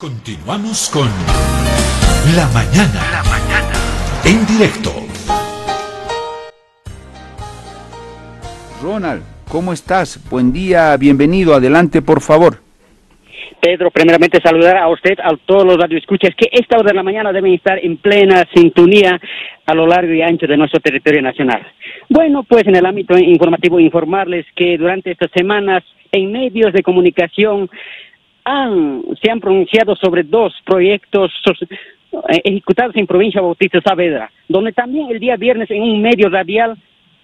Continuamos con La Mañana. La Mañana. En directo. Ronald, ¿cómo estás? Buen día, bienvenido, adelante por favor. Pedro, primeramente saludar a usted, a todos los radioescuchas que esta hora de la mañana deben estar en plena sintonía a lo largo y ancho de nuestro territorio nacional. Bueno, pues en el ámbito informativo informarles que durante estas semanas en medios de comunicación se han pronunciado sobre dos proyectos eh, ejecutados en provincia Bautista Saavedra, donde también el día viernes en un medio radial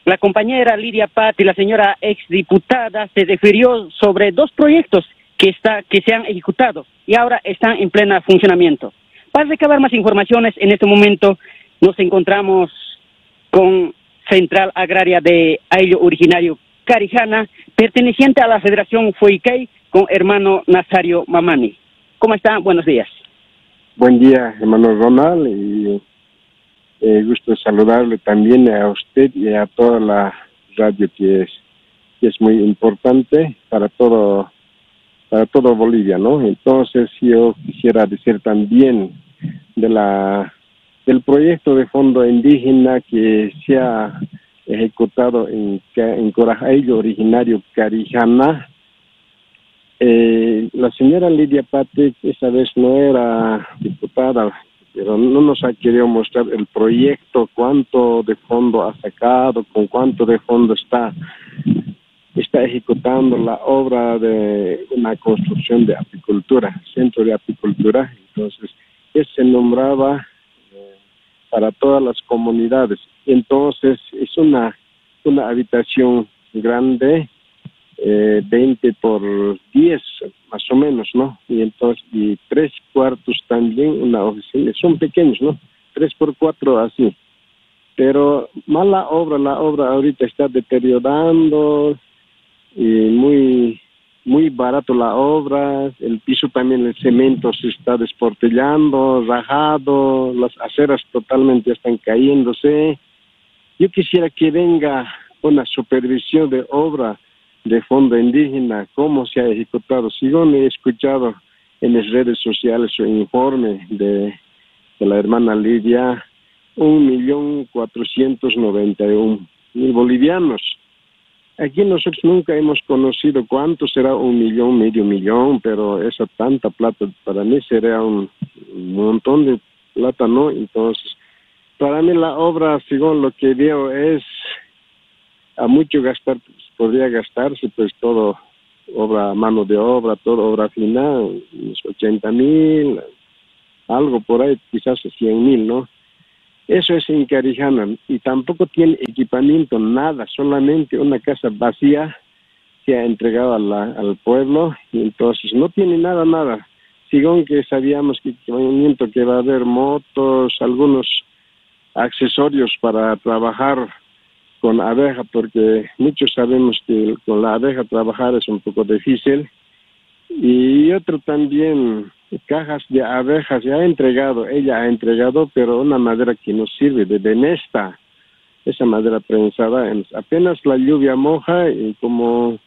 la compañera Lidia Pat y la señora exdiputada se refirió sobre dos proyectos que, está, que se han ejecutado y ahora están en pleno funcionamiento. Para recabar más informaciones, en este momento nos encontramos con Central Agraria de Aillo Originario Carijana, perteneciente a la Federación Fuikei, con hermano Nazario Mamani. ¿Cómo está? Buenos días. Buen día, hermano Ronald, y eh, gusto saludarle también a usted y a toda la radio que es, muy importante para todo para todo Bolivia, ¿no? Entonces yo quisiera decir también de la del proyecto de fondo indígena que se ha ejecutado en, en Corajaillo, originario Carijana, eh, la señora Lidia Patrick esa vez no era diputada, pero no nos ha querido mostrar el proyecto, cuánto de fondo ha sacado, con cuánto de fondo está, está ejecutando la obra de una construcción de apicultura, centro de apicultura. Entonces, se nombraba eh, para todas las comunidades. Entonces, es una, una habitación grande eh, 20 por 10 más o menos, ¿no? Y entonces, y tres cuartos también, una oficina, son pequeños, ¿no? Tres por cuatro así. Pero mala obra, la obra ahorita está deteriorando y muy, muy barato la obra, el piso también, el cemento se está desportillando, rajado, las aceras totalmente están cayéndose. Yo quisiera que venga una supervisión de obra de fondo indígena, cómo se ha ejecutado. Yo he escuchado en las redes sociales su informe de, la hermana Lidia, un millón cuatrocientos noventa y un mil bolivianos. Aquí nosotros nunca hemos conocido cuánto será un millón, medio millón, pero esa tanta plata para mí sería un montón de plata, ¿no? Entonces, para mí la obra, según lo que veo, es a mucho gastar podría gastarse pues todo, obra, mano de obra, todo obra final, unos 80 mil, algo por ahí, quizás 100 mil, ¿no? Eso es en Carijana y tampoco tiene equipamiento, nada, solamente una casa vacía que ha entregado al pueblo y entonces no tiene nada, nada. Sigón que sabíamos que, que va a haber motos, algunos accesorios para trabajar con abeja, porque muchos sabemos que con la abeja trabajar es un poco difícil. Y otro también, cajas de abejas, ya ha entregado, ella ha entregado, pero una madera que no sirve, de benesta, esa madera prensada, apenas la lluvia moja y como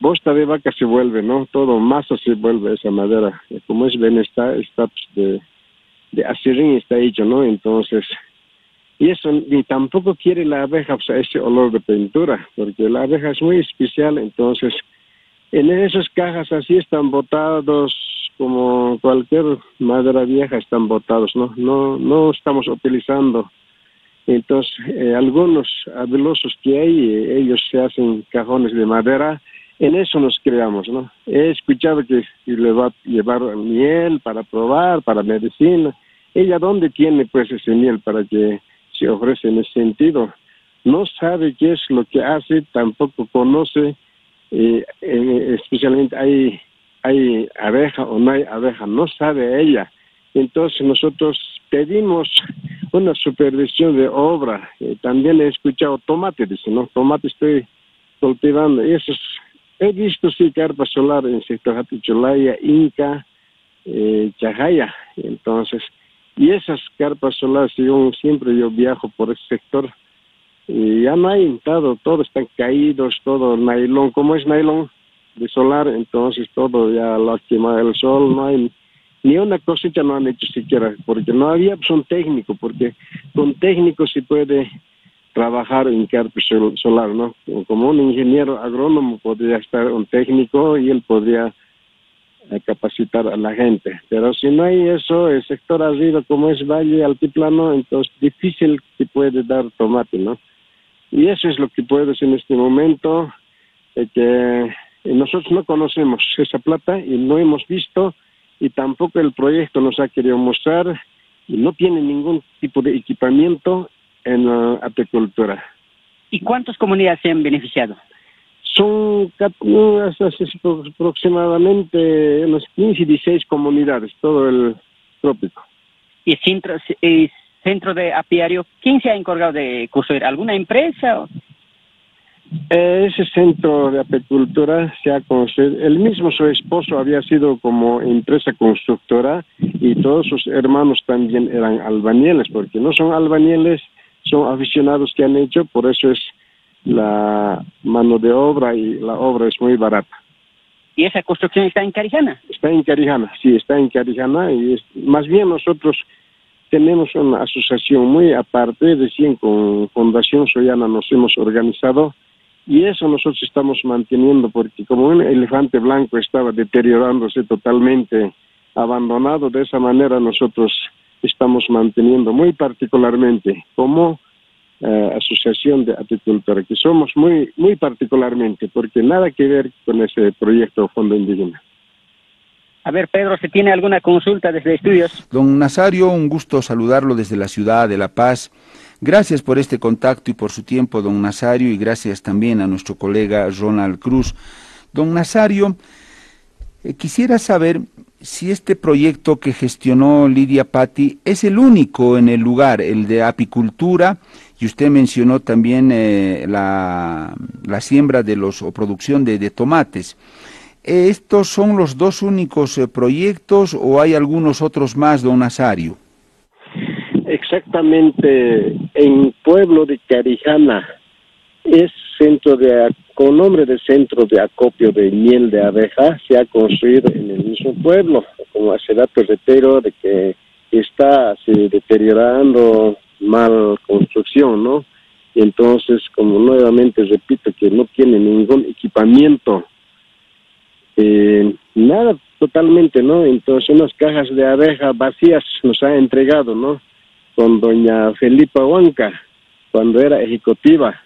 bosta de vaca se vuelve, ¿no? Todo masa se vuelve esa madera. Como es benesta, está pues, de, de acirín está hecho, ¿no? Entonces, y eso ni tampoco quiere la abeja o sea, ese olor de pintura, porque la abeja es muy especial, entonces en esas cajas así están botados como cualquier madera vieja están botados, no no no estamos utilizando. Entonces, eh, algunos habilosos que hay, eh, ellos se hacen cajones de madera, en eso nos creamos, ¿no? He escuchado que le va a llevar miel para probar, para medicina. ¿Ella dónde tiene pues ese miel para que se ofrece en ese sentido. No sabe qué es lo que hace, tampoco conoce, eh, eh, especialmente hay, hay abeja o no hay abeja, no sabe ella. Entonces nosotros pedimos una supervisión de obra. Eh, también he escuchado tomate, dice, ¿no? Tomate estoy cultivando. Eso he visto sí carpa solar en sector Inca, eh, Chajaya. Entonces, y esas carpas solares, yo siempre yo viajo por ese sector, y ya no hay todo, todo están caídos, todo nylon, como es nylon de solar, entonces todo ya lo ha quemado el sol, no hay ni una cosecha no han hecho siquiera, porque no había pues, un técnico, porque con técnico se puede trabajar en carpe solar, ¿no? Como un ingeniero agrónomo podría estar un técnico y él podría capacitar a la gente. Pero si no hay eso, el sector arriba, como es valle altiplano, entonces difícil que puede dar tomate, ¿no? Y eso es lo que puedo decir en este momento, que nosotros no conocemos esa plata y no hemos visto y tampoco el proyecto nos ha querido mostrar y no tiene ningún tipo de equipamiento en la apicultura. ¿Y cuántas comunidades se han beneficiado? Son aproximadamente unas 15 y 16 comunidades, todo el trópico. ¿Y centro, centro de apiario, quién se ha encargado de construir? ¿Alguna empresa? Ese centro de apicultura se ha construido, el mismo su esposo había sido como empresa constructora y todos sus hermanos también eran albañiles, porque no son albañiles, son aficionados que han hecho, por eso es la mano de obra y la obra es muy barata. ¿Y esa construcción está en Carijana? Está en Carijana, sí, está en Carijana y más bien nosotros tenemos una asociación muy aparte, recién con Fundación Soyana nos hemos organizado y eso nosotros estamos manteniendo porque como un elefante blanco estaba deteriorándose totalmente, abandonado, de esa manera nosotros estamos manteniendo muy particularmente como eh, asociación de apicultores, que somos muy, muy particularmente, porque nada que ver con ese proyecto Fondo Indígena. A ver, Pedro, ¿se tiene alguna consulta desde estudios? Don Nazario, un gusto saludarlo desde la ciudad de La Paz. Gracias por este contacto y por su tiempo, don Nazario, y gracias también a nuestro colega Ronald Cruz. Don Nazario, eh, quisiera saber si este proyecto que gestionó Lidia Patti es el único en el lugar, el de apicultura, y usted mencionó también eh, la, siembra de los o producción de, tomates. ¿Estos son los dos únicos eh, proyectos o hay algunos otros más, don Nazario? exactamente en pueblo de Carijana. Es centro de, con nombre de centro de acopio de miel de abeja, se ha construido en el mismo pueblo, como hace dato reitero de que está se, deteriorando mal construcción, ¿no? Y entonces, como nuevamente repito, que no tiene ningún equipamiento, eh, nada totalmente, ¿no? Entonces, unas cajas de abeja vacías nos ha entregado, ¿no? con doña Felipa Huanca cuando era ejecutiva.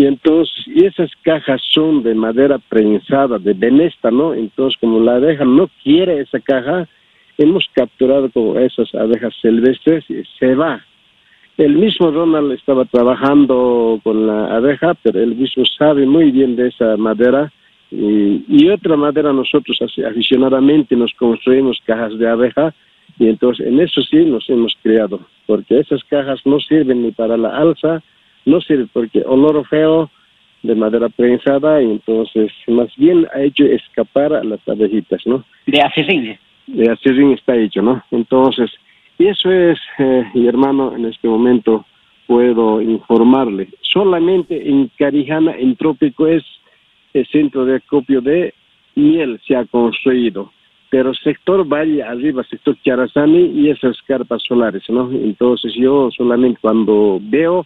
Y entonces, y esas cajas son de madera prensada, de venesta, ¿no? Entonces, como la abeja no quiere esa caja, hemos capturado como esas abejas silvestres y se va. El mismo Ronald estaba trabajando con la abeja, pero él mismo sabe muy bien de esa madera. Y, y otra madera nosotros aficionadamente nos construimos cajas de abeja y entonces en eso sí nos hemos creado, porque esas cajas no sirven ni para la alza, no sirven porque olor feo de madera prensada y entonces más bien ha hecho escapar a las abejitas, ¿no? De acerrín. De acerrín está hecho, ¿no? Entonces, y eso es, eh, mi hermano, en este momento puedo informarle. Solamente en Carijana, en Trópico, es el centro de acopio de miel se ha construido pero sector Valle arriba, sector Charazani y esas carpas solares, ¿no? Entonces yo solamente cuando veo,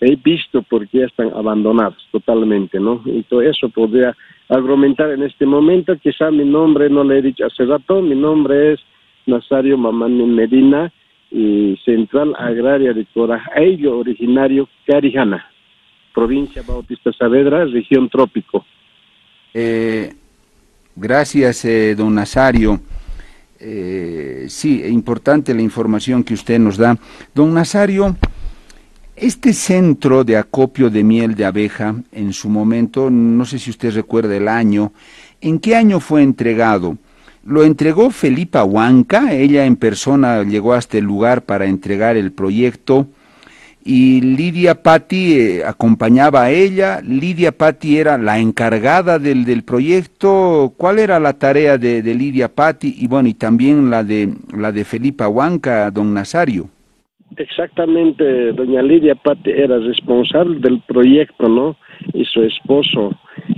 he visto porque ya están abandonadas totalmente, ¿no? Y todo eso podría argumentar en este momento, quizá mi nombre no le he dicho hace rato, mi nombre es Nazario Mamani Medina y Central Agraria de Corajayo, originario Carijana, provincia Bautista Saavedra, región trópico. Eh, Gracias, eh, don Nazario. Eh, sí, importante la información que usted nos da. Don Nazario, este centro de acopio de miel de abeja, en su momento, no sé si usted recuerda el año, ¿en qué año fue entregado? Lo entregó Felipa Huanca, ella en persona llegó hasta el lugar para entregar el proyecto y Lidia Patti eh, acompañaba a ella. Lidia Patti era la encargada del, del proyecto. ¿Cuál era la tarea de, de, Lidia Patti y bueno y también la de la de Felipa Huanca, don Nazario? Exactamente, doña Lidia Patti era responsable del proyecto, ¿no? Y su esposo.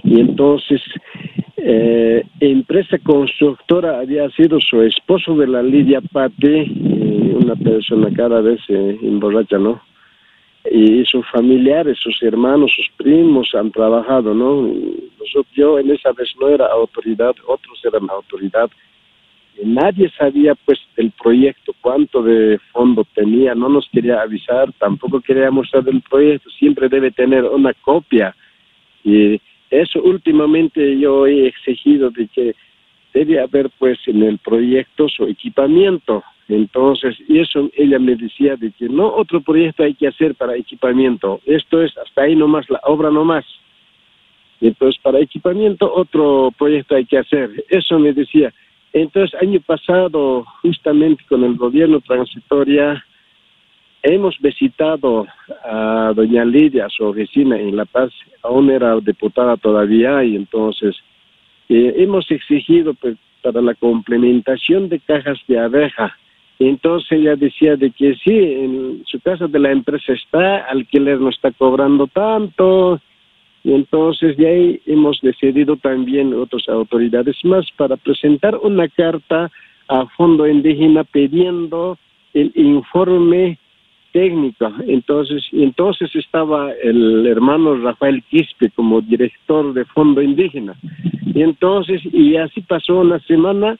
Y entonces Eh, empresa constructora había sido su esposo de la Lidia Pati, una persona cada vez eh, emborracha, ¿no? Y sus familiares, sus hermanos, sus primos han trabajado, ¿no? Yo en esa vez no era autoridad, otros eran autoridad. Nadie sabía pues del proyecto, cuánto de fondo tenía, no nos quería avisar, tampoco quería mostrar el proyecto, siempre debe tener una copia. Y eso últimamente yo he exigido de que debe haber pues en el proyecto su equipamiento. Entonces, y eso ella me decía de que no otro proyecto hay que hacer para equipamiento. Esto es hasta ahí nomás, la obra nomás. Entonces, para equipamiento otro proyecto hay que hacer. Eso me decía. Entonces, año pasado, justamente con el gobierno transitoria, hemos visitado a doña Lidia, su oficina en La Paz, aún era diputada todavía, y entonces eh, hemos exigido pues, para la complementación de cajas de abeja. Entonces ella decía de que sí, en su casa de la empresa está, alquiler no está cobrando tanto, y entonces de ahí hemos decidido también otras autoridades más para presentar una carta a Fondo Indígena pidiendo el informe técnico. Entonces, entonces estaba el hermano Rafael Quispe como director de Fondo Indígena. Y entonces, y así pasó una semana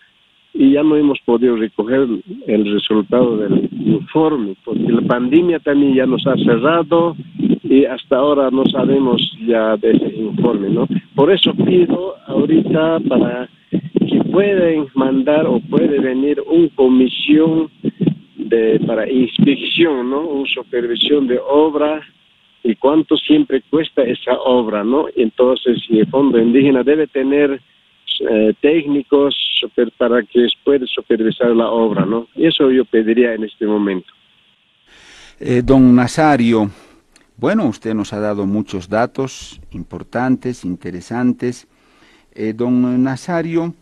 y ya no hemos podido recoger el resultado del informe, porque la pandemia también ya nos ha cerrado y hasta ahora no sabemos ya de ese informe, ¿no? Por eso pido ahorita para que pueden mandar o puede venir un comisión de, para inspección, ¿no? Una supervisión de obra y cuánto siempre cuesta esa obra, ¿no? Entonces, el Fondo Indígena debe tener eh, técnicos para que pueda supervisar la obra, ¿no? Eso yo pediría en este momento. Eh, don Nazario, bueno, usted nos ha dado muchos datos importantes, interesantes. Eh, don Nazario,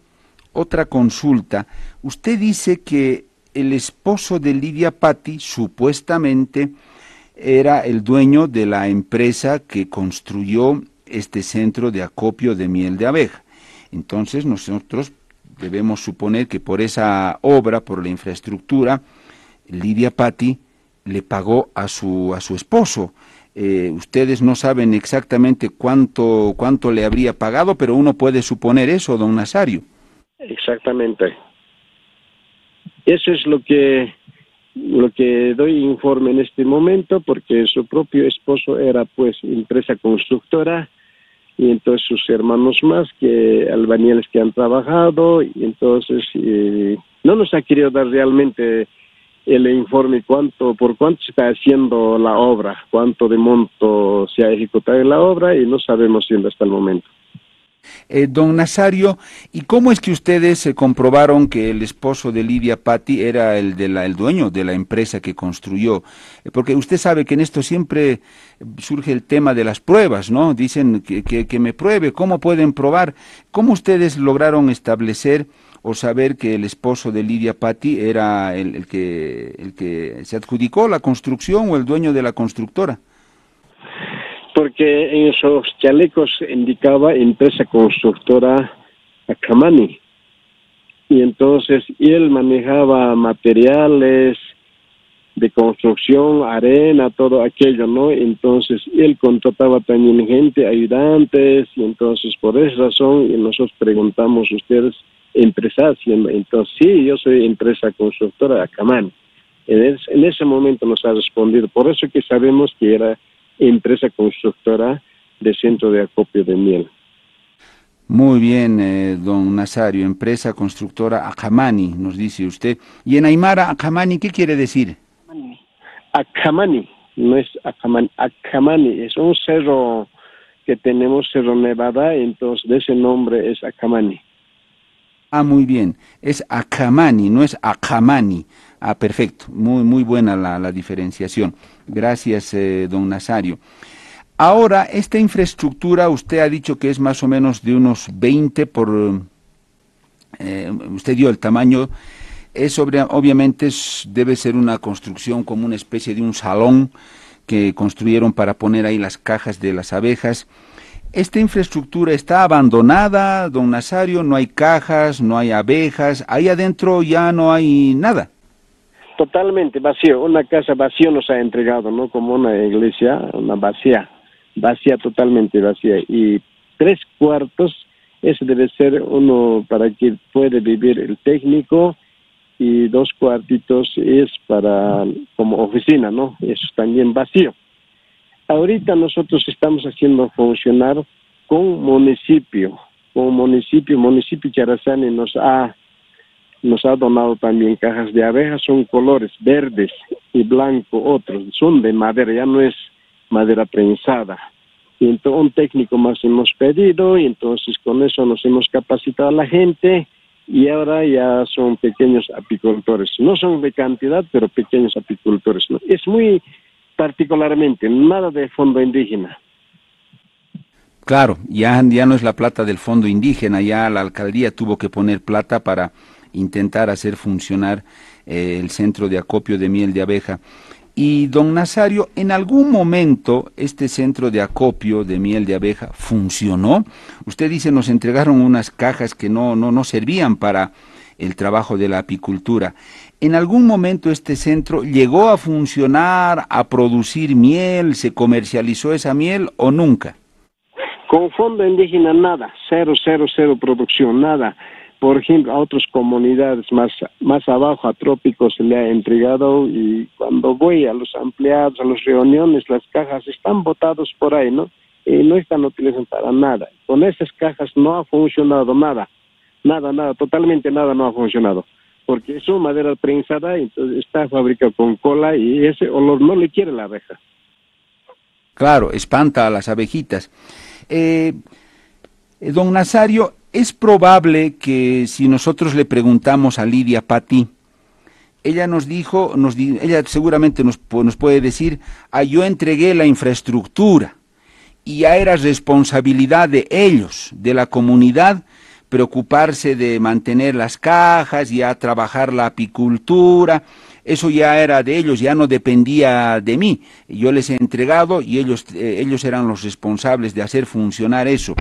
otra consulta. Usted dice que el esposo de Lidia Patti supuestamente era el dueño de la empresa que construyó este centro de acopio de miel de abeja. Entonces nosotros debemos suponer que por esa obra, por la infraestructura, Lidia Patti le pagó a su, a su esposo. Eh, ustedes no saben exactamente cuánto, cuánto le habría pagado, pero uno puede suponer eso, don Nazario. Exactamente. Eso es lo que lo que doy informe en este momento porque su propio esposo era pues empresa constructora y entonces sus hermanos más que albañiles que han trabajado y entonces eh, no nos ha querido dar realmente el informe cuánto por cuánto se está haciendo la obra, cuánto de monto se ha ejecutado en la obra y no sabemos siendo hasta el momento. Eh, don Nazario, ¿y cómo es que ustedes se comprobaron que el esposo de Lidia Patti era el, de la, el dueño de la empresa que construyó? Eh, porque usted sabe que en esto siempre surge el tema de las pruebas, ¿no? Dicen que, que, me pruebe, ¿cómo pueden probar? ¿Cómo ustedes lograron establecer o saber que el esposo de Lidia Patti era el, que, el que se adjudicó la construcción o el dueño de la constructora? Porque en esos chalecos indicaba empresa constructora Acamani. Y entonces él manejaba materiales de construcción, arena, todo aquello, ¿no? Entonces él contrataba también gente, ayudantes, y entonces por esa razón nosotros preguntamos, ¿ustedes empresas? Entonces sí, yo soy empresa constructora Acamani. En, en ese momento nos ha respondido, por eso que sabemos que era empresa constructora de centro de acopio de miel. Muy bien, eh, don Nazario, empresa constructora Acamani, nos dice usted. Y en Aymara, Acamani, ¿qué quiere decir? Acamani, no es Acamani, Acamani es un cerro que tenemos, Cerro Nevada, entonces de ese nombre es Acamani. Ah, muy bien, es Acamani, no es Acamani. Ah, perfecto, muy, muy buena la, la diferenciación. Gracias, eh, don Nazario. Ahora, esta infraestructura, usted ha dicho que es más o menos de unos 20 por... Eh, usted dio el tamaño, es sobre, obviamente debe ser una construcción como una especie de un salón que construyeron para poner ahí las cajas de las abejas. ¿Esta infraestructura está abandonada, don Nazario? ¿No hay cajas, no hay abejas? Ahí adentro ya no hay nada. Totalmente vacío, una casa vacía nos ha entregado, ¿no? Como una iglesia, una vacía, vacía, totalmente vacía. Y tres cuartos, ese debe ser uno para que puede vivir el técnico y dos cuartitos es para como oficina, ¿no? Eso también vacío. Ahorita nosotros estamos haciendo funcionar con municipio, con municipio, municipio Charazani nos ha nos ha donado también cajas de abejas, son colores verdes y blanco, otros, son de madera, ya no es madera prensada. Y entonces un técnico más hemos pedido y entonces con eso nos hemos capacitado a la gente y ahora ya son pequeños apicultores. No son de cantidad, pero pequeños apicultores. Es muy particularmente, nada de fondo indígena. Claro, ya, ya no es la plata del fondo indígena, ya la alcaldía tuvo que poner plata para intentar hacer funcionar eh, el centro de acopio de miel de abeja. Y don Nazario, ¿en algún momento este centro de acopio de miel de abeja funcionó? Usted dice, nos entregaron unas cajas que no, no, no servían para el trabajo de la apicultura. ¿En algún momento este centro llegó a funcionar, a producir miel, se comercializó esa miel o nunca? Con fondo indígena nada, cero, cero, cero producción, nada. Por ejemplo, a otras comunidades más, más abajo, a trópicos, se le ha entregado y cuando voy a los empleados, a las reuniones, las cajas están botadas por ahí, ¿no? Y no están utilizadas para nada. Con esas cajas no ha funcionado nada, nada, nada, totalmente nada no ha funcionado porque es madera prensada, entonces está fabricado con cola y ese olor no le quiere la abeja. Claro, espanta a las abejitas. Eh, don Nazario, es probable que si nosotros le preguntamos a Lidia Pati, ella nos dijo, ella seguramente nos, nos puede decir, ah, yo entregué la infraestructura y ya era responsabilidad de ellos, de la comunidad, preocuparse de mantener las cajas, ya trabajar la apicultura, eso ya era de ellos, ya no dependía de mí. Yo les he entregado y ellos, eh, ellos eran los responsables de hacer funcionar eso.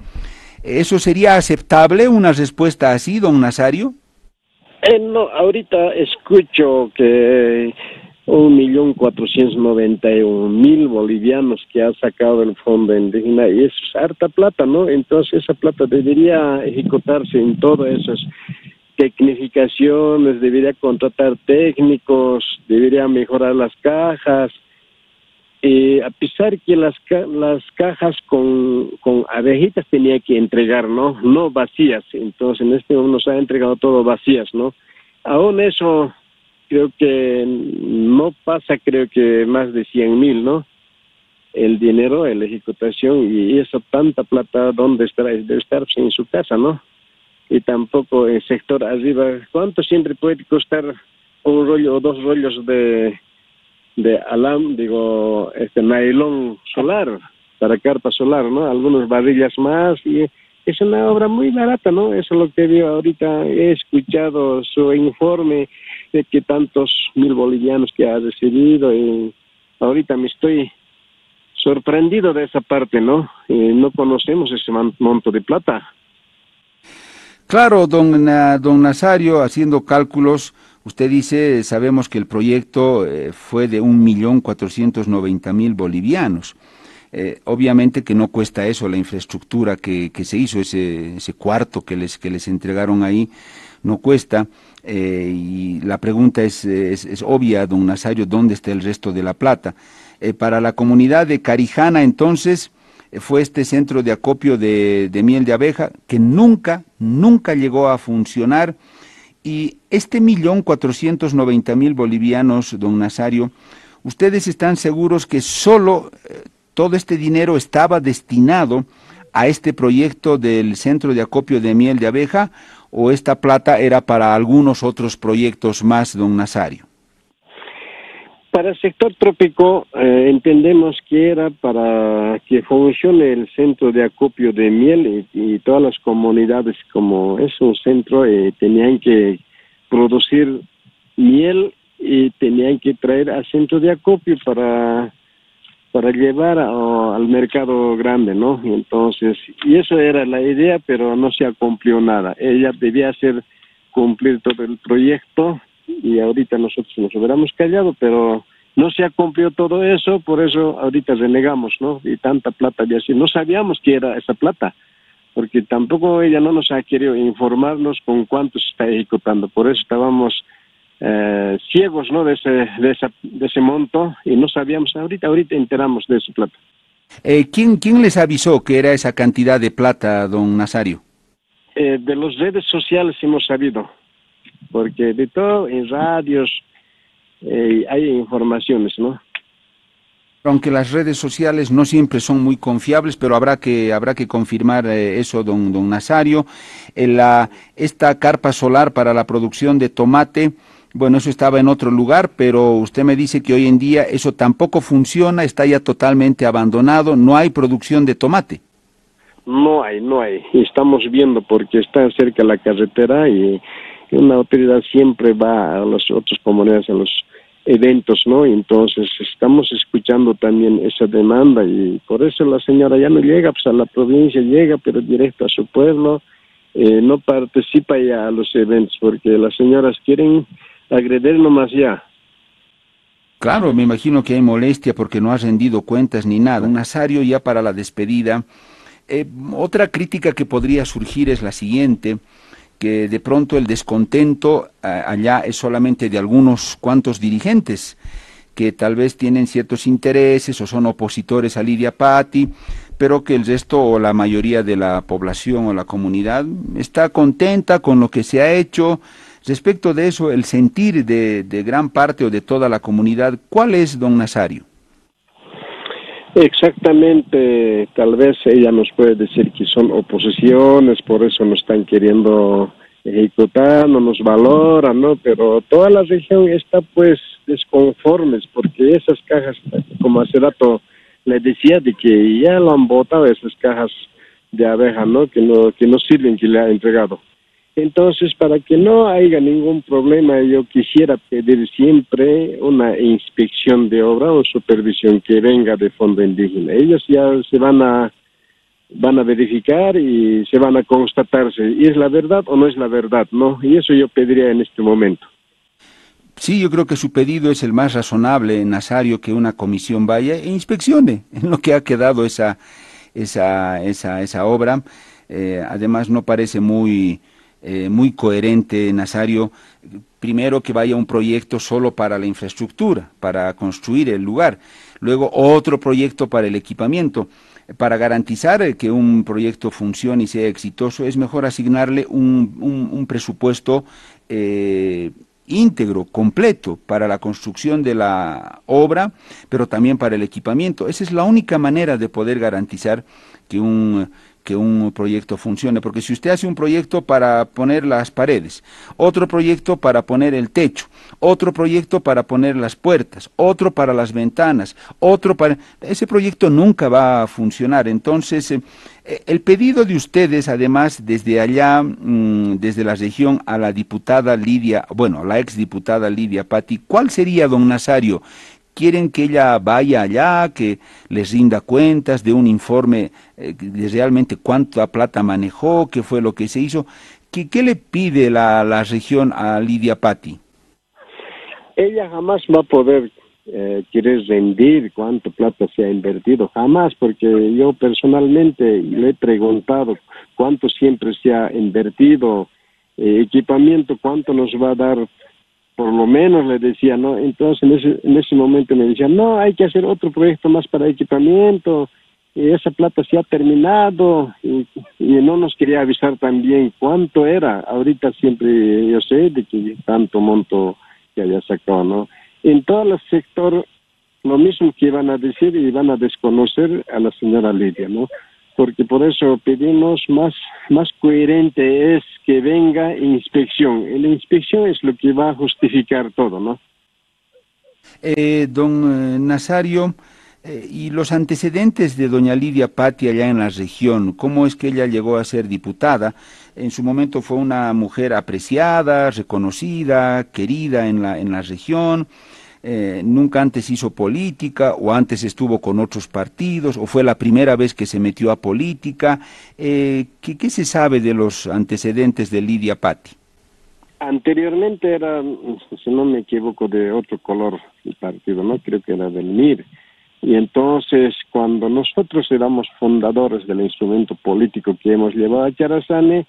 ¿Eso sería aceptable, una respuesta así, don Nazario? Eh, no, ahorita escucho que un millón cuatrocientos noventa y un mil bolivianos que ha sacado el fondo indígena y es harta plata, ¿no? Entonces esa plata debería ejecutarse en todas esas tecnificaciones, debería contratar técnicos, debería mejorar las cajas. Y a pesar que las, las cajas con, con abejitas tenía que entregar, ¿no? No vacías. Entonces en este momento nos ha entregado todo vacías, ¿no? Aún eso creo que no pasa, creo que más de 100 mil, ¿no? El dinero, la ejecutación y eso, tanta plata, ¿dónde estará? Debe estar en su casa, ¿no? Y tampoco el sector arriba, ¿cuánto siempre puede costar un rollo o dos rollos de, de alam, digo, este nylon solar, para carpa solar, ¿no? Algunas varillas más y es una obra muy barata, ¿no? Eso es lo que veo ahorita. He escuchado su informe de que tantos mil bolivianos que ha recibido y ahorita me estoy sorprendido de esa parte, ¿no? no conocemos ese monto de plata. Claro, don, don Nazario, haciendo cálculos, usted dice, sabemos que el proyecto eh, fue de un millón cuatrocientos noventa mil bolivianos. Eh, obviamente que no cuesta eso la infraestructura que, que se hizo, ese, ese cuarto que les, que les entregaron ahí, no cuesta. Eh, y la pregunta es, es, obvia, don Nazario, ¿dónde está el resto de la plata? Para la comunidad de Carijana, entonces, fue este centro de acopio de, miel de abeja que nunca, nunca llegó a funcionar. Y este millón cuatrocientos noventa mil bolivianos, don Nazario, ¿ustedes están seguros que solo todo este dinero estaba destinado a este proyecto del centro de acopio de miel de abeja o esta plata era para algunos otros proyectos más, don Nazario? Para el sector trópico eh, entendemos que era para que funcione el centro de acopio de miel y, todas las comunidades como es un centro eh, tenían que producir miel y tenían que traer al centro de acopio para para llevar al mercado grande, ¿no? Entonces, y eso era la idea, pero no se ha cumplido nada. Ella debía hacer cumplir todo el proyecto y ahorita nosotros nos hubiéramos callado, pero no se ha cumplido todo eso, por eso ahorita renegamos, ¿no? Y tanta plata y así. No sabíamos qué era esa plata, porque tampoco ella no nos ha querido informarnos con cuánto se está ejecutando. Por eso estábamos eh, ciegos, ¿no? De ese, de, de ese monto y no sabíamos. Ahorita, ahorita enteramos de esa plata. Eh, ¿quién, ¿Quién les avisó que era esa cantidad de plata, don Nazario? Eh, de las redes sociales hemos sabido, porque de todo en radios, eh, hay informaciones, ¿no? Aunque las redes sociales no siempre son muy confiables, pero habrá que habrá que confirmar eh, eso, don don Nazario. la, esta carpa solar para la producción de tomate, bueno, eso estaba en otro lugar, pero usted me dice que hoy en día eso tampoco funciona, está ya totalmente abandonado, no hay producción de tomate. No hay, no hay. Estamos viendo porque está cerca la carretera y una autoridad siempre va a las otras comunidades, a los eventos, ¿no? Entonces estamos escuchando también esa demanda y por eso la señora ya no llega pues a la provincia, llega pero directo a su pueblo, eh, no participa ya a los eventos porque las señoras quieren agredir nomás ya. Claro, me imagino que hay molestia porque no ha rendido cuentas ni nada. Un Nazario ya para la despedida. Eh, otra crítica que podría surgir es la siguiente que de pronto el descontento allá es solamente de algunos cuantos dirigentes que tal vez tienen ciertos intereses o son opositores a Lidia Patti, pero que el resto o la mayoría de la población o la comunidad está contenta con lo que se ha hecho. Respecto de eso, el sentir de, de gran parte o de toda la comunidad, ¿cuál es, don Nazario? Exactamente, tal vez ella nos puede decir que son oposiciones, por eso no están queriendo ejecutar, no nos valoran, ¿no? Pero toda la región está pues desconformes porque esas cajas, como hace rato le decía, de que ya lo han botado esas cajas de abeja, ¿no? Que no, que no sirven que le ha entregado. Entonces, para que no haya ningún problema, yo quisiera pedir siempre una inspección de obra o supervisión que venga de fondo indígena. Ellos ya se van a van a verificar y se van a constatarse y es la verdad o no es la verdad, ¿no? Y eso yo pediría en este momento. Sí, yo creo que su pedido es el más razonable, Nazario, que una comisión vaya e inspeccione en lo que ha quedado esa esa esa esa obra. Eh, además no parece muy eh, muy coherente, Nazario, primero que vaya un proyecto solo para la infraestructura, para construir el lugar, luego otro proyecto para el equipamiento. Para garantizar que un proyecto funcione y sea exitoso, es mejor asignarle un, presupuesto eh, íntegro, completo, para la construcción de la obra, pero también para el equipamiento. Esa es la única manera de poder garantizar que un que un proyecto funcione, porque si usted hace un proyecto para poner las paredes, otro proyecto para poner el techo, otro proyecto para poner las puertas, otro para las ventanas, otro para... Ese proyecto nunca va a funcionar. Entonces, eh, el pedido de ustedes, además, desde allá, mm, desde la región, a la diputada Lidia, bueno, a la exdiputada Lidia Patti, ¿cuál sería, don Nazario, quieren que ella vaya allá, que les rinda cuentas de un informe eh, de realmente cuánta plata manejó, qué fue lo que se hizo. ¿Qué, qué le pide la, la, región a Lidia Patti? Ella jamás va a poder eh, querer rendir cuánto plata se ha invertido, jamás, porque yo personalmente le he preguntado cuánto siempre se ha invertido, eh, equipamiento, cuánto nos va a dar por lo menos le decía, ¿no? Entonces en ese, en ese momento me decían, no, hay que hacer otro proyecto más para equipamiento, y esa plata se ha terminado, y, no nos quería avisar también cuánto era. Ahorita siempre yo sé de que tanto monto que había sacado, ¿no? En todo el sector, lo mismo que iban a decir y van a desconocer a la señora Lidia, ¿no? Porque por eso pedimos más, más coherente es que venga inspección. La inspección es lo que va a justificar todo, ¿no? Eh, don eh, Nazario, eh, ¿y los antecedentes de doña Lidia Patti allá en la región? ¿Cómo es que ella llegó a ser diputada? En su momento fue una mujer apreciada, reconocida, querida en la, en la región. Eh, nunca antes hizo política o antes estuvo con otros partidos o fue la primera vez que se metió a política. Eh, ¿qué, se sabe de los antecedentes de Lidia Patti? Anteriormente era, si no me equivoco, de otro color el partido, ¿no? Creo que era del MIR. Y entonces, cuando nosotros éramos fundadores del instrumento político que hemos llevado a Charazane,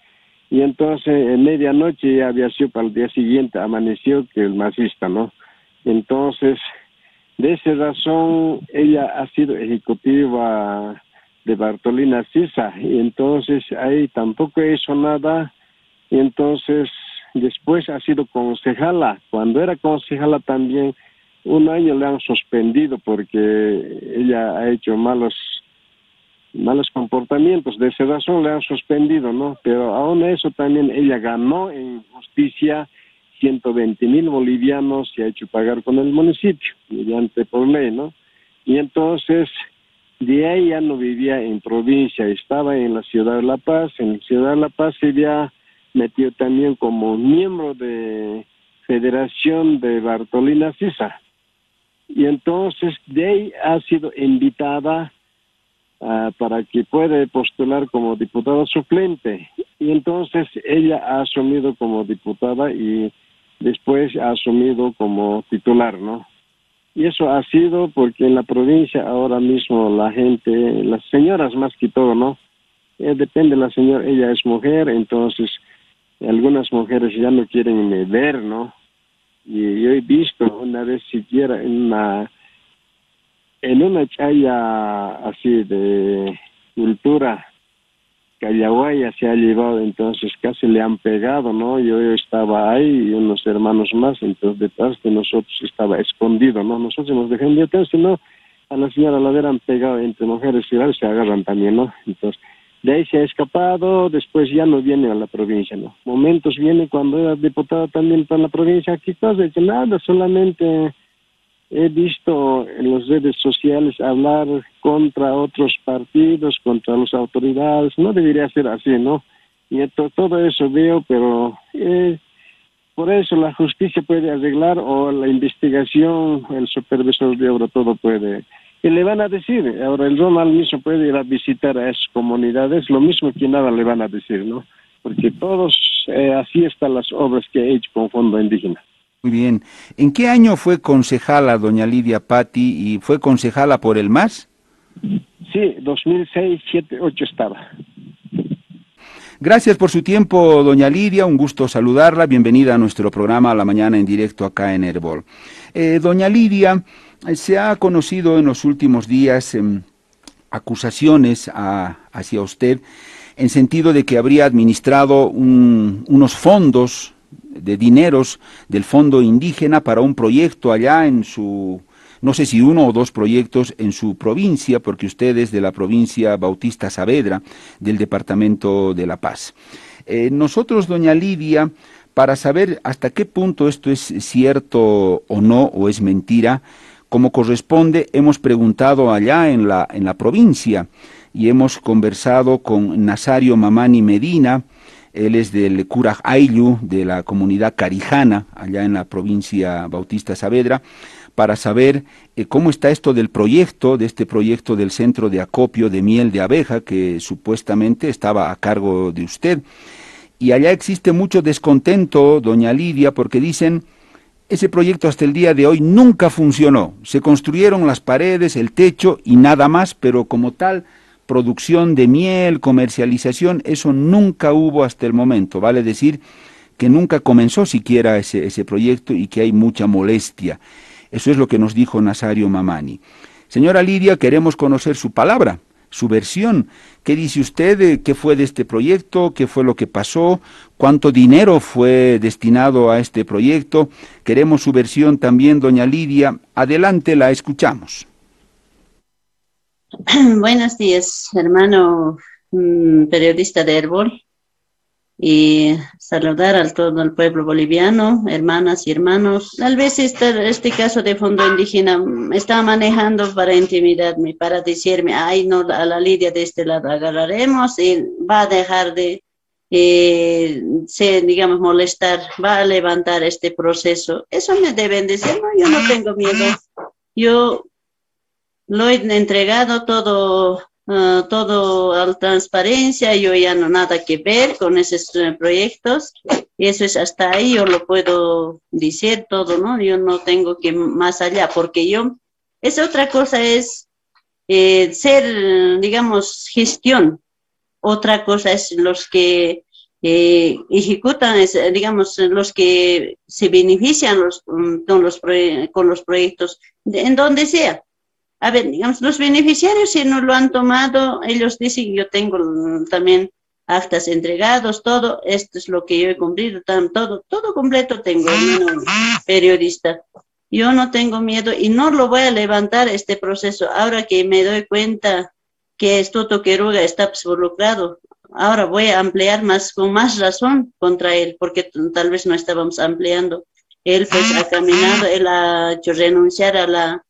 y entonces en medianoche había sido para el día siguiente, amaneció que el masista, ¿no? Entonces, de esa razón, ella ha sido ejecutiva de Bartolina Sisa, y entonces ahí tampoco hizo nada, y entonces después ha sido concejala. Cuando era concejala también, un año le han suspendido porque ella ha hecho malos malos comportamientos. De esa razón le han suspendido, ¿no? Pero aún eso también ella ganó en justicia 120 mil bolivianos y ha hecho pagar con el municipio, mediante por ley, ¿no? Y entonces, de ahí ya no vivía en provincia, estaba en la ciudad de La Paz. En la ciudad de La Paz se había metido también como miembro de Federación de Bartolina Sisa. Y entonces de ahí ha sido invitada Ah, para que pueda postular como diputada suplente. Y entonces ella ha asumido como diputada y después ha asumido como titular, ¿no? Y eso ha sido porque en la provincia ahora mismo la gente, las señoras más que todo, ¿no? Eh, depende la señora, ella es mujer, entonces algunas mujeres ya no quieren ver, ¿no? Y yo he visto una vez siquiera en una en una chaya así de cultura callahuaya se ha llevado, entonces casi le han pegado, ¿no? Yo, estaba ahí y unos hermanos más, entonces detrás de nosotros estaba escondido, ¿no? Nosotros nos defendíamos, entonces no, a la señora la hubieran pegado entre mujeres y se agarran también, ¿no? Entonces, de ahí se ha escapado, después ya no viene a la provincia, ¿no? Momentos viene cuando era diputado también para la provincia, aquí pasa que nada, solamente he visto en las redes sociales hablar contra otros partidos, contra las autoridades, no debería ser así, ¿no? Y todo eso veo, pero eh, por eso la justicia puede arreglar o la investigación, el supervisor de obra, todo puede. Y le van a decir, ahora el Ronald mismo puede ir a visitar a esas comunidades, lo mismo que nada le van a decir, ¿no? Porque todos, eh, así están las obras que he hecho con fondo indígena. Muy bien. ¿En qué año fue concejala doña Lidia Patti y fue concejala por el MAS? Sí, 2006, 7, 8 estaba. Gracias por su tiempo, doña Lidia. Un gusto saludarla. Bienvenida a nuestro programa a la mañana en directo acá en Herbol. Eh, doña Lidia, se ha conocido en los últimos días em, acusaciones hacia usted en sentido de que habría administrado unos fondos de dineros del Fondo Indígena para un proyecto allá en su, no sé si uno o dos proyectos en su provincia, porque usted es de la provincia Bautista Saavedra, del Departamento de La Paz. Eh, nosotros, doña Lidia, para saber hasta qué punto esto es cierto o no, o es mentira, como corresponde, hemos preguntado allá en la, en la provincia y hemos conversado con Nazario Mamani Medina, él es del Curaj Ayllu, de la comunidad carijana, allá en la provincia Bautista Saavedra, para saber eh, cómo está esto del proyecto, de este proyecto del centro de acopio de miel de abeja, que supuestamente estaba a cargo de usted. Y allá existe mucho descontento, doña Lidia, porque dicen, ese proyecto hasta el día de hoy nunca funcionó. Se construyeron las paredes, el techo y nada más, pero como tal producción de miel, comercialización, eso nunca hubo hasta el momento, vale decir que nunca comenzó siquiera ese, proyecto y que hay mucha molestia. Eso es lo que nos dijo Nazario Mamani. Señora Lidia, queremos conocer su palabra, su versión. ¿Qué dice usted? ¿Qué fue de este proyecto? ¿Qué fue lo que pasó? ¿Cuánto dinero fue destinado a este proyecto? Queremos su versión también, doña Lidia. Adelante, la escuchamos. Buenos días, hermano mm, periodista de Herbol, y saludar a todo el pueblo boliviano, hermanas y hermanos. Tal vez este, este caso de fondo indígena está manejando para intimidarme, para decirme, ay, no, a la Lidia de este lado agarraremos y va a dejar de eh, se, digamos, molestar, va a levantar este proceso. Eso me deben decir, no, yo no tengo miedo. Yo lo he entregado todo, uh, todo a transparencia, yo ya no nada que ver con esos uh, proyectos. Eso es hasta ahí, yo lo puedo decir todo, ¿no? Yo no tengo que más allá, porque yo, esa otra cosa es eh, ser, digamos, gestión. Otra cosa es los que eh, ejecutan, digamos, los que se benefician los, mm, con, los con los proyectos, en donde sea. A ver, digamos, los beneficiarios si no lo han tomado, ellos dicen, yo tengo también actas entregados, todo, esto es lo que yo he cumplido, todo, todo completo tengo, periodista. Yo no tengo miedo y no lo voy a levantar este proceso. Ahora que me doy cuenta que Estuto Queruga está involucrado, ahora voy a ampliar más, con más razón contra él, porque tal vez no estábamos ampliando. Él pues ha caminado, él ha hecho renunciar a la,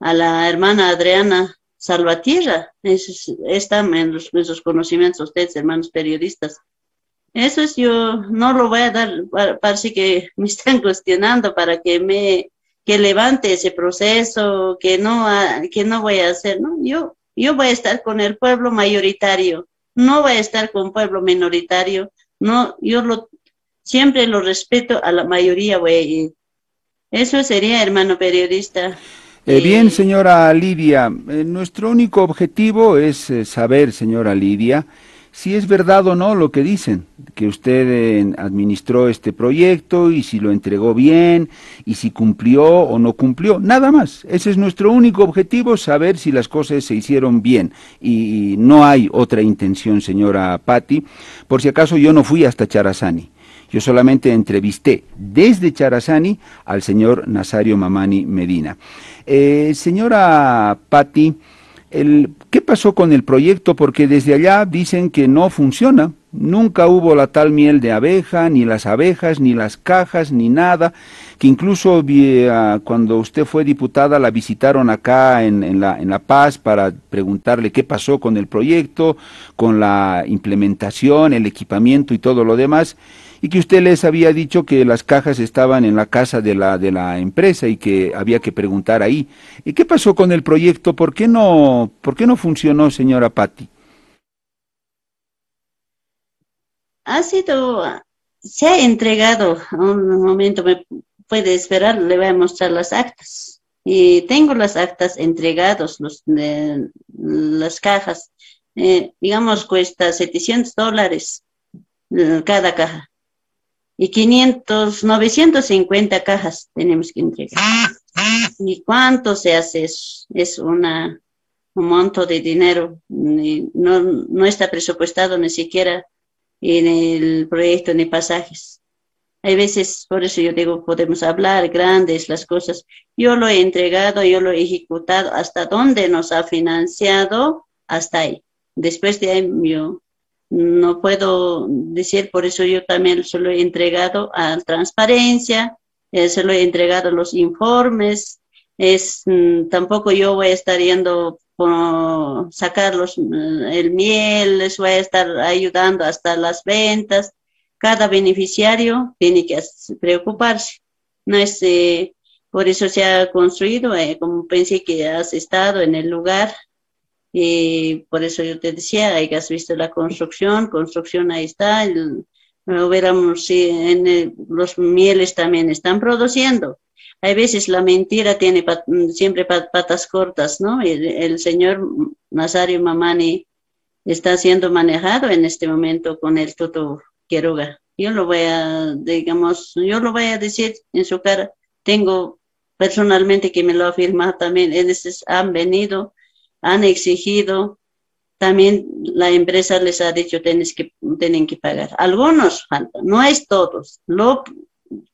a la hermana Adriana Salvatierra. Es, está en, los, sus conocimientos ustedes, hermanos periodistas. Eso es yo, no lo voy a dar, parece que me están cuestionando para que me, que levante ese proceso, que no, que no voy a hacer, ¿no? Yo, yo voy a estar con el pueblo mayoritario, no voy a estar con pueblo minoritario, no, yo lo, siempre lo respeto a la mayoría, voy Eso sería, hermano periodista. Eh, bien, eh, señora Lidia, eh, nuestro único objetivo es saber, señora Lidia, si es verdad o no lo que dicen, que usted administró este proyecto y si lo entregó bien y si cumplió o no cumplió, nada más. Ese es nuestro único objetivo, saber si las cosas se hicieron bien y no hay otra intención, señora Patti. Por si acaso yo no fui hasta Charazani. Yo solamente entrevisté desde Charazani al señor Nazario Mamani Medina. Eh, señora Patti, ¿Qué pasó con el proyecto? Porque desde allá dicen que no funciona. Nunca hubo la tal miel de abeja, ni las abejas, ni las cajas, ni nada. Que incluso cuando usted fue diputada la visitaron acá en, la, en La Paz para preguntarle qué pasó con el proyecto, con la implementación, el equipamiento y todo lo demás y que usted les había dicho que las cajas estaban en la casa de la, de la empresa y que había que preguntar ahí. ¿Y qué pasó con el proyecto? ¿Por qué no, por qué no funcionó, señora Patti? Ha sido, se ha entregado, un momento me puede esperar, le voy a mostrar las actas. Y tengo las actas entregadas, los, de, las cajas. Eh, digamos, cuesta 700 dólares eh, cada caja y 500, 950 cajas tenemos que entregar. ¿Y cuánto se hace eso? Es una, un monto de dinero. No, no está presupuestado ni siquiera en el proyecto ni pasajes. Hay veces, por eso yo digo, podemos hablar grandes las cosas. Yo lo he entregado, yo lo he ejecutado. Hasta dónde nos ha financiado, hasta ahí. Después de ahí, yo no puedo decir, por eso yo también se lo he entregado a transparencia, eh, se lo he entregado los informes, es, mm, tampoco yo voy a estar yendo a sacar los, mm, el miel, les voy a estar ayudando hasta las ventas. Cada beneficiario tiene que preocuparse. No es, eh, por eso se ha construido, eh, como pensé que has estado en el lugar, y por eso yo te decía, que has visto la construcción, construcción ahí está, el, hubiéramos, en los mieles también están produciendo. Hay veces la mentira tiene siempre patas cortas, ¿no? El, el, señor Nazario Mamani está siendo manejado en este momento con el Toto Quiroga. Yo lo voy a, digamos, yo lo voy a decir en su cara. Tengo personalmente que me lo ha afirmado también. Ellos han venido han exigido, también la empresa les ha dicho tienes que, tienen que pagar. Algunos faltan, no es todos. Lo,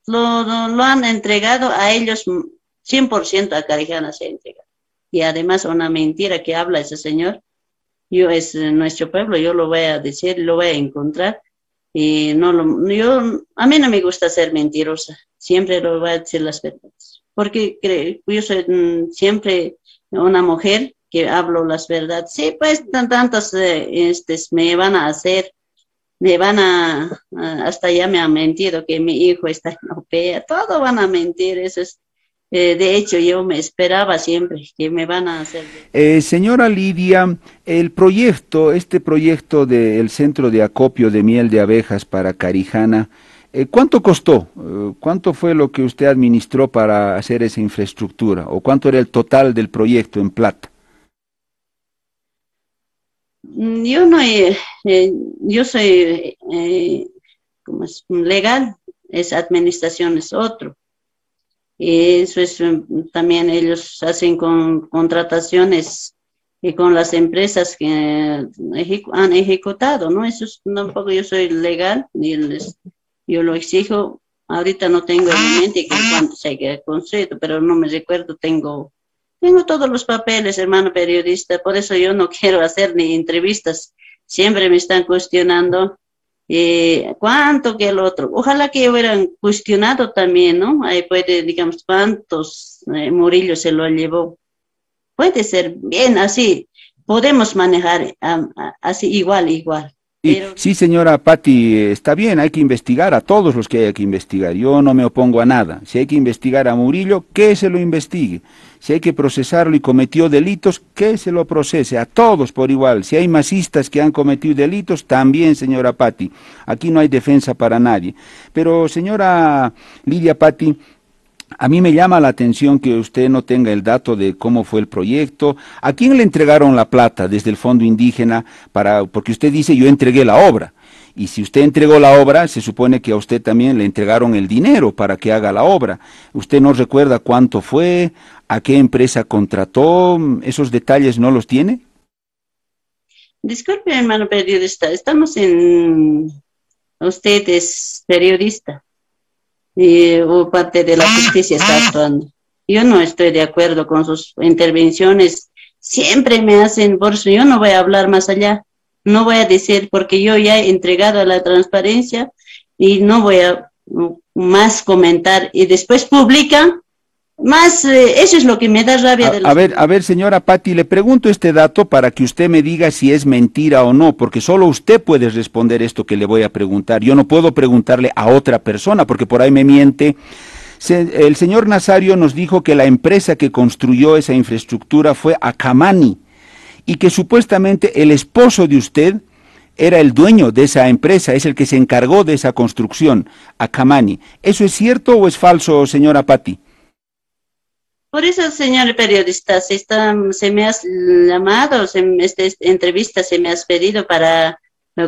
lo, lo han entregado a ellos 100% a Carijana se entrega. Y además una mentira que habla ese señor, yo es nuestro pueblo, yo lo voy a decir, lo voy a encontrar. Y no lo, yo, a mí no me gusta ser mentirosa, siempre lo voy a decir las verdades. Porque creo, yo soy mm, siempre una mujer que hablo las verdades. Sí, pues tantos eh, este, me van a hacer me van a, hasta ya me han mentido que mi hijo está en OPEA, todo van a mentir, eso es, eh, de hecho yo me esperaba siempre que me van a hacer. Eh, señora Lidia, el proyecto, este proyecto del Centro de Acopio de Miel de Abejas para Carijana, eh, ¿Cuánto costó? ¿Cuánto fue lo que usted administró para hacer esa infraestructura? ¿O cuánto era el total del proyecto en plata? Yo no, eh, yo soy eh, como es legal, es administración es otro. Eso es mm, también ellos hacen con contrataciones y con las empresas que han ejecutado, ¿no? Eso es, tampoco yo soy legal, y yo lo exijo. Ahorita no tengo en mente que cuánto se que concedo, pero no me recuerdo, tengo tengo todos los papeles, hermano periodista, por eso yo no quiero hacer ni entrevistas. Siempre me están cuestionando eh, cuánto que el otro. Ojalá que hubieran cuestionado también, ¿no? Ahí puede, digamos, cuántos eh, Murillo se lo llevó. Puede ser bien así. Podemos manejar así igual, igual. Sí, señora Patti, está bien, hay que investigar a todos los que haya que investigar. Yo no me opongo a nada. Si hay que investigar a Murillo, que se lo investigue. Si hay que procesarlo y cometió delitos, que se lo procese. A todos por igual. Si hay masistas que han cometido delitos, también, señora Patti. Aquí no hay defensa para nadie. Pero, señora Lidia Patti, a mí me llama la atención que usted no tenga el dato de cómo fue el proyecto. ¿A quién le entregaron la plata desde el Fondo Indígena? Para, porque usted dice yo entregué la obra. Y si usted entregó la obra, se supone que a usted también le entregaron el dinero para que haga la obra. ¿Usted no recuerda cuánto fue? ¿A qué empresa contrató? ¿Esos detalles no los tiene? Disculpe, hermano periodista, estamos en... Usted es periodista y, o parte de la justicia está actuando. Yo no estoy de acuerdo con sus intervenciones. Siempre me hacen, por eso yo no voy a hablar más allá. No voy a decir, porque yo ya he entregado a la transparencia y no voy a más comentar. Y después publican más, eh, eso es lo que me da rabia. A, a ver, a ver, señora Patti, le pregunto este dato para que usted me diga si es mentira o no, porque solo usted puede responder esto que le voy a preguntar. Yo no puedo preguntarle a otra persona, porque por ahí me miente. el señor Nazario nos dijo que la empresa que construyó esa infraestructura fue Akamani y que supuestamente el esposo de usted era el dueño de esa empresa, es el que se encargó de esa construcción, Akamani. ¿Eso es cierto o es falso, señora Patti? Por eso, señor periodista, se, está, se me has llamado, en esta entrevista se me has pedido para,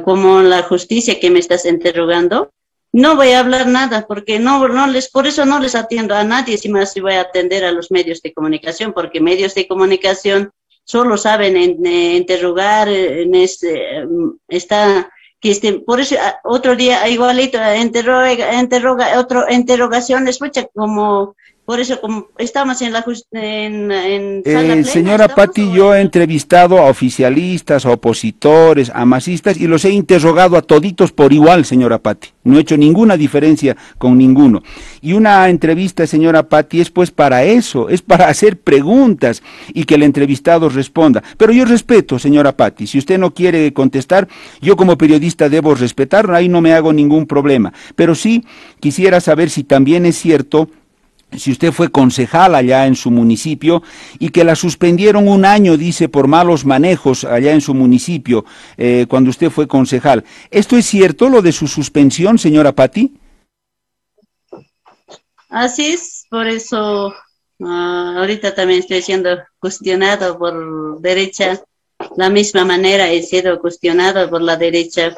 como la justicia que me estás interrogando, no voy a hablar nada, porque no, no les, por eso no les atiendo a nadie, si más voy a atender a los medios de comunicación, porque medios de comunicación solo saben interrogar, en este, está, que este, por eso ah, otro día igualito, interroga, interroga, otro interrogación, escucha como por eso, como estamos en la en, en eh, Señora Patti, yo he entrevistado a oficialistas, a opositores, a masistas y los he interrogado a toditos por igual, señora Patti. No he hecho ninguna diferencia con ninguno. Y una entrevista, señora Patti, es pues para eso, es para hacer preguntas y que el entrevistado responda. Pero yo respeto, señora Patti, si usted no quiere contestar, yo como periodista debo respetarlo, ahí no me hago ningún problema. Pero sí quisiera saber si también es cierto si usted fue concejal allá en su municipio y que la suspendieron un año, dice, por malos manejos allá en su municipio, eh, cuando usted fue concejal. ¿Esto es cierto, lo de su suspensión, señora Patti? Así es, por eso ah, ahorita también estoy siendo cuestionado por derecha, la misma manera he sido cuestionado por la derecha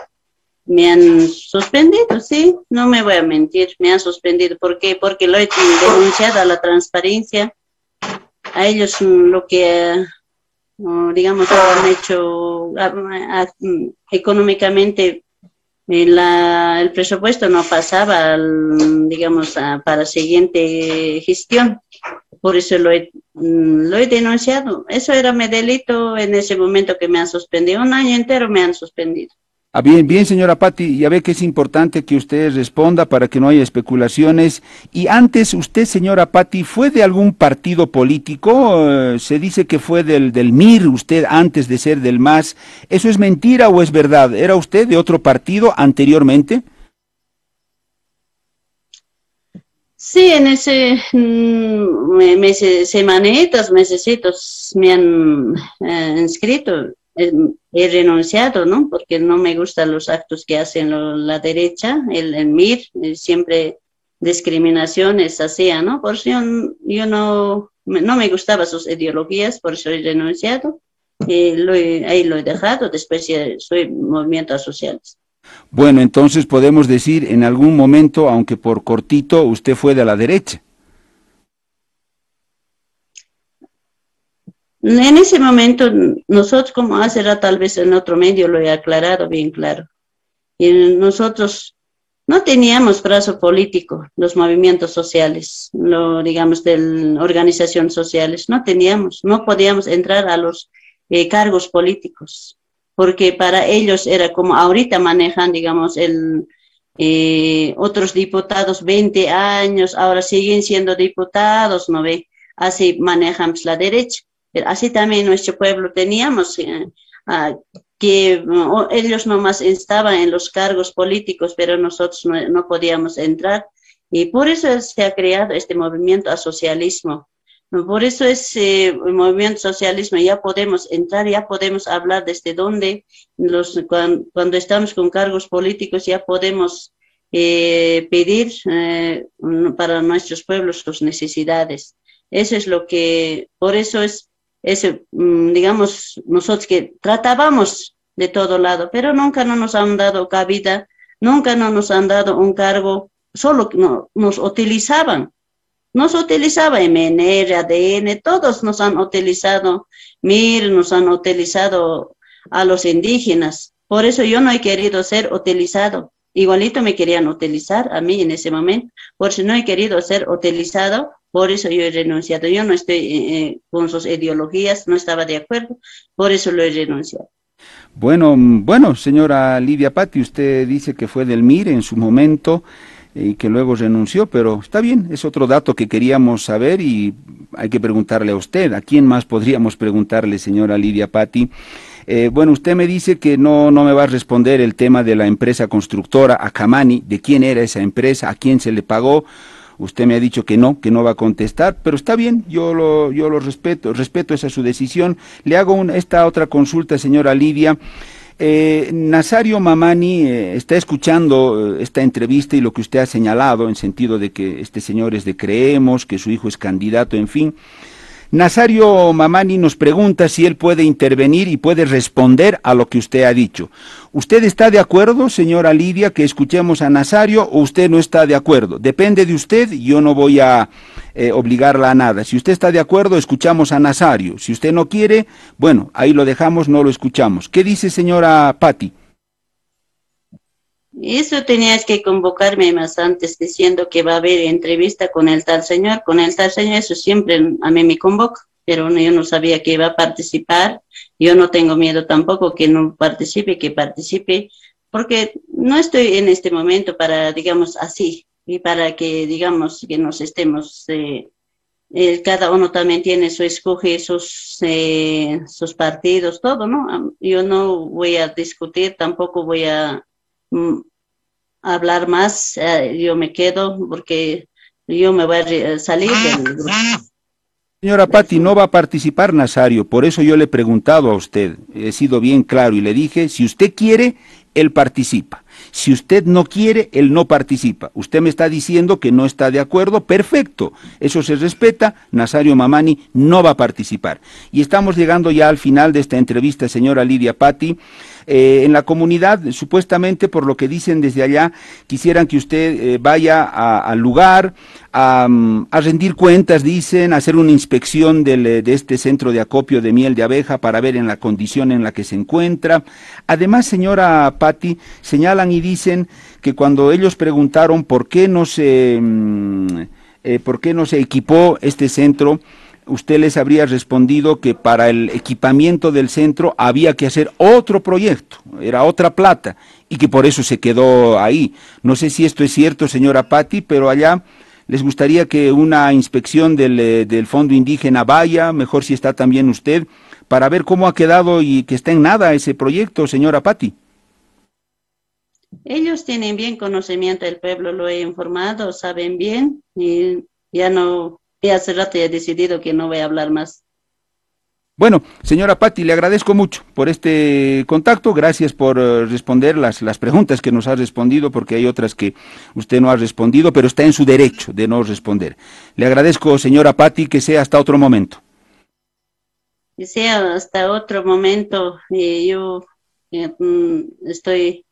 me han suspendido, sí, no me voy a mentir, me han suspendido. ¿Por qué? Porque lo he denunciado a la transparencia. A ellos mm, lo que, mm, digamos, han hecho mm, económicamente, eh, el presupuesto no pasaba, digamos, para siguiente gestión. Por eso lo he, lo he denunciado. Eso era mi delito en ese momento que me han suspendido. Un año entero me han suspendido. Ah, bien, bien, señora Patti, ya ve que es importante que usted responda para que no haya especulaciones. Y antes, usted, señora Patti, ¿fue de algún partido político? Eh, se dice que fue del, del MIR, usted antes de ser del MAS. ¿Eso es mentira o es verdad? ¿Era usted de otro partido anteriormente? Sí, en ese mm, meses, semanitas, mesecitos me han eh, inscrito he renunciado, ¿no? Porque no me gustan los actos que hacen la derecha, el, MIR, eh, siempre discriminaciones hacía, ¿no? Por eso yo, no, no me gustaban sus ideologías, por eso he renunciado. Y lo ahí lo he dejado, después soy movimientos sociales. Bueno, entonces podemos decir en algún momento, aunque por cortito, usted fue de la derecha. En ese momento, nosotros, como hace tal vez en otro medio lo he aclarado bien claro, y nosotros no teníamos brazo político, los movimientos sociales, lo, digamos, de organizaciones sociales, no teníamos, no podíamos entrar a los eh, cargos políticos, porque para ellos era como ahorita manejan, digamos, el, eh, otros diputados 20 años, ahora siguen siendo diputados, ¿no ve? Así manejan la derecha. Así también nuestro pueblo teníamos eh, que ellos nomás estaban en los cargos políticos, pero nosotros no, podíamos entrar. Y por eso se ha creado este movimiento a socialismo. Por eso ese eh, movimiento socialismo ya podemos entrar, ya podemos hablar desde dónde, los, cuando, estamos con cargos políticos, ya podemos eh, pedir para nuestros pueblos sus necesidades. Eso es lo que, por eso es ese, mm, digamos, nosotros que tratábamos de todo lado, pero nunca no nos han dado cabida, nunca no nos han dado un cargo, solo no, nos utilizaban. Nos utilizaba MNR, ADN, todos nos han utilizado, MIR, nos han utilizado a los indígenas. Por eso yo no he querido ser utilizado. Igualito me querían utilizar a mí en ese momento, por eso no he querido ser utilizado por eso yo he renunciado. Yo no estoy eh, eh, con sus ideologías, no estaba de acuerdo, por eso lo he renunciado. Bueno, bueno, señora Lidia Patti, usted dice que fue del MIR en su momento y que luego renunció, pero está bien, es otro dato que queríamos saber y hay que preguntarle a usted. ¿A quién más podríamos preguntarle, señora Lidia Patti? Eh, bueno, usted me dice que no, no me va a responder el tema de la empresa constructora Akamani, de quién era esa empresa, a quién se le pagó. Usted me ha dicho que no, que no va a contestar, pero está bien, yo lo, yo lo respeto, respeto esa su decisión. Le hago esta otra consulta, señora Lidia. Eh, Nazario Mamani eh, está escuchando eh, esta entrevista y lo que usted ha señalado en sentido de que este señor es de Creemos, que su hijo es candidato, en fin. Nazario Mamani nos pregunta si él puede intervenir y puede responder a lo que usted ha dicho. ¿Usted está de acuerdo, señora Lidia, que escuchemos a Nazario o usted no está de acuerdo? Depende de usted, yo no voy a eh, obligarla a nada. Si usted está de acuerdo, escuchamos a Nazario. Si usted no quiere, bueno, ahí lo dejamos, no lo escuchamos. ¿Qué dice señora Patti? Eso tenías que convocarme más antes diciendo que va a haber entrevista con el tal señor. Con el tal señor, eso siempre a mí me convoca, pero yo no sabía que iba a participar. Yo no tengo miedo tampoco que no participe, que participe, porque no estoy en este momento para, digamos, así, y para que, digamos, que nos estemos. Eh, cada uno también tiene su escoge sus, eh, sus partidos, todo, ¿no? Yo no voy a discutir, tampoco voy a hablar más, eh, yo me quedo porque yo me voy a salir del Señora Patti, no va a participar Nazario, por eso yo le he preguntado a usted, he sido bien claro y le dije, si usted quiere, él participa. Si usted no quiere, él no participa. Usted me está diciendo que no está de acuerdo, perfecto, eso se respeta, Nazario Mamani no va a participar. Y estamos llegando ya al final de esta entrevista, señora Lidia Patti. Eh, en la comunidad, supuestamente por lo que dicen desde allá, quisieran que usted eh, vaya al lugar mm, a, rendir cuentas, dicen, a hacer una inspección eh, de este centro de acopio de miel de abeja para ver en la condición en la que se encuentra. Además, señora Patti, señalan y dicen que cuando ellos preguntaron por qué no se, mm, por qué no se equipó este centro, usted les habría respondido que para el equipamiento del centro había que hacer otro proyecto, era otra plata, y que por eso se quedó ahí. No sé si esto es cierto, señora Patti, pero allá les gustaría que una inspección del, eh, del Fondo Indígena vaya, mejor si está también usted, para ver cómo ha quedado y que está en nada ese proyecto, señora Patti. Ellos tienen bien conocimiento del pueblo, lo he informado, saben bien y ya no, ya hace rato he decidido que no voy a hablar más. Bueno, señora Patti, le agradezco mucho por este contacto, gracias por uh, responder las, las preguntas que nos ha respondido, porque hay otras que usted no ha respondido, pero está en su derecho de no responder. Le agradezco, señora Patti, que sea hasta otro momento que sea hasta otro momento. Eh, yo eh, mm, estoy,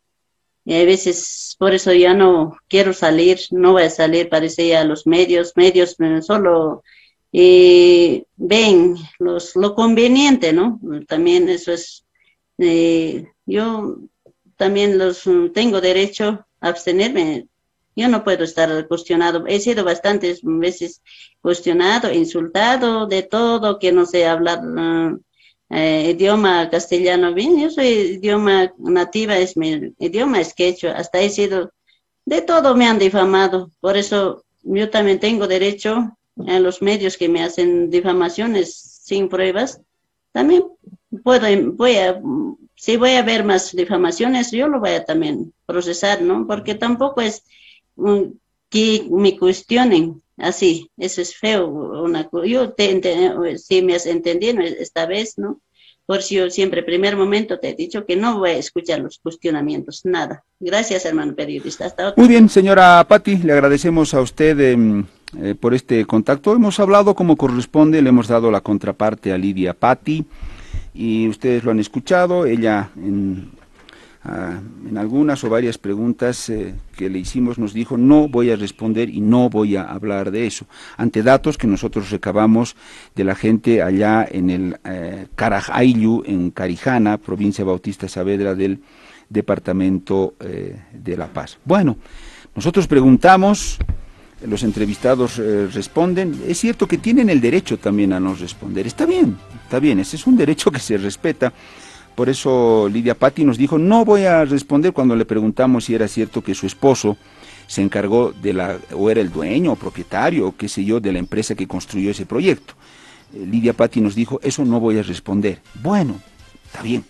y a veces por eso ya no quiero salir, no voy a salir, parece a los medios, medios eh, solo ven los, lo conveniente, ¿no? También eso es, yo también los tengo derecho a abstenerme yo no puedo estar cuestionado. He sido bastantes veces cuestionado, insultado, de todo, que no sé hablar eh, idioma castellano bien. Yo soy idioma nativa, es mi idioma es quechua. Hasta he sido, de todo me han difamado. Por eso yo también tengo derecho a los medios que me hacen difamaciones sin pruebas. También puedo, voy a, si voy a ver más difamaciones, yo lo voy a también procesar, ¿no? Porque tampoco es que me cuestionen así, eso es feo. Una, yo te, si me has entendido esta vez, ¿no? Por si yo siempre, primer momento, te he dicho que no voy a escuchar los cuestionamientos, nada. Gracias, hermano periodista. Muy bien, señora Patti, le agradecemos a usted em, eh, por este contacto. Hemos hablado como corresponde, le hemos dado la contraparte a Lidia Patti y ustedes lo han escuchado. Ella en Ah, en algunas o varias preguntas eh, que le hicimos nos dijo no voy a responder y no voy a hablar de eso, ante datos que nosotros recabamos de la gente allá en el eh, en Carijana, provincia Bautista Saavedra del departamento eh, de La Paz. Bueno, nosotros preguntamos, los entrevistados eh, responden, es cierto que tienen el derecho también a no responder, está bien, está bien, ese es un derecho que se respeta, por eso Lidia Patti nos dijo, no voy a responder cuando le preguntamos si era cierto que su esposo se encargó de la, o era el dueño o propietario, o qué sé yo, de la empresa que construyó ese proyecto. Eh, Lidia Patti nos dijo, eso no voy a responder. Bueno, está bien,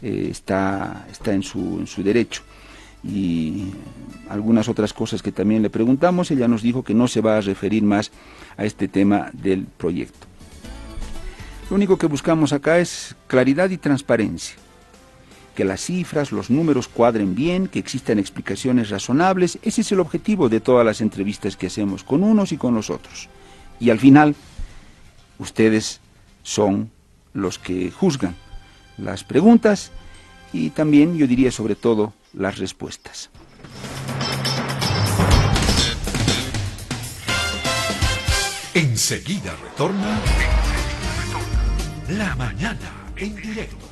eh, está, está en, su, en su derecho. Y algunas otras cosas que también le preguntamos, ella nos dijo que no se va a referir más a este tema del proyecto. Lo único que buscamos acá es claridad y transparencia. Que las cifras, los números cuadren bien, que existan explicaciones razonables. Ese es el objetivo de todas las entrevistas que hacemos con unos y con los otros. Y al final, ustedes son los que juzgan las preguntas y también, yo diría sobre todo, las respuestas. Enseguida retorna la mañana en directo.